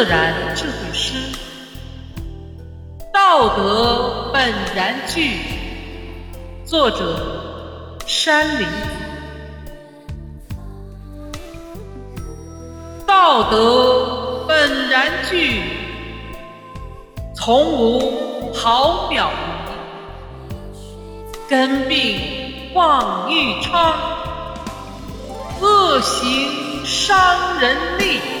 自然智慧师，道德本然具。作者：山林。道德本然具，从无毫秒。根病妄欲昌，恶行伤人利。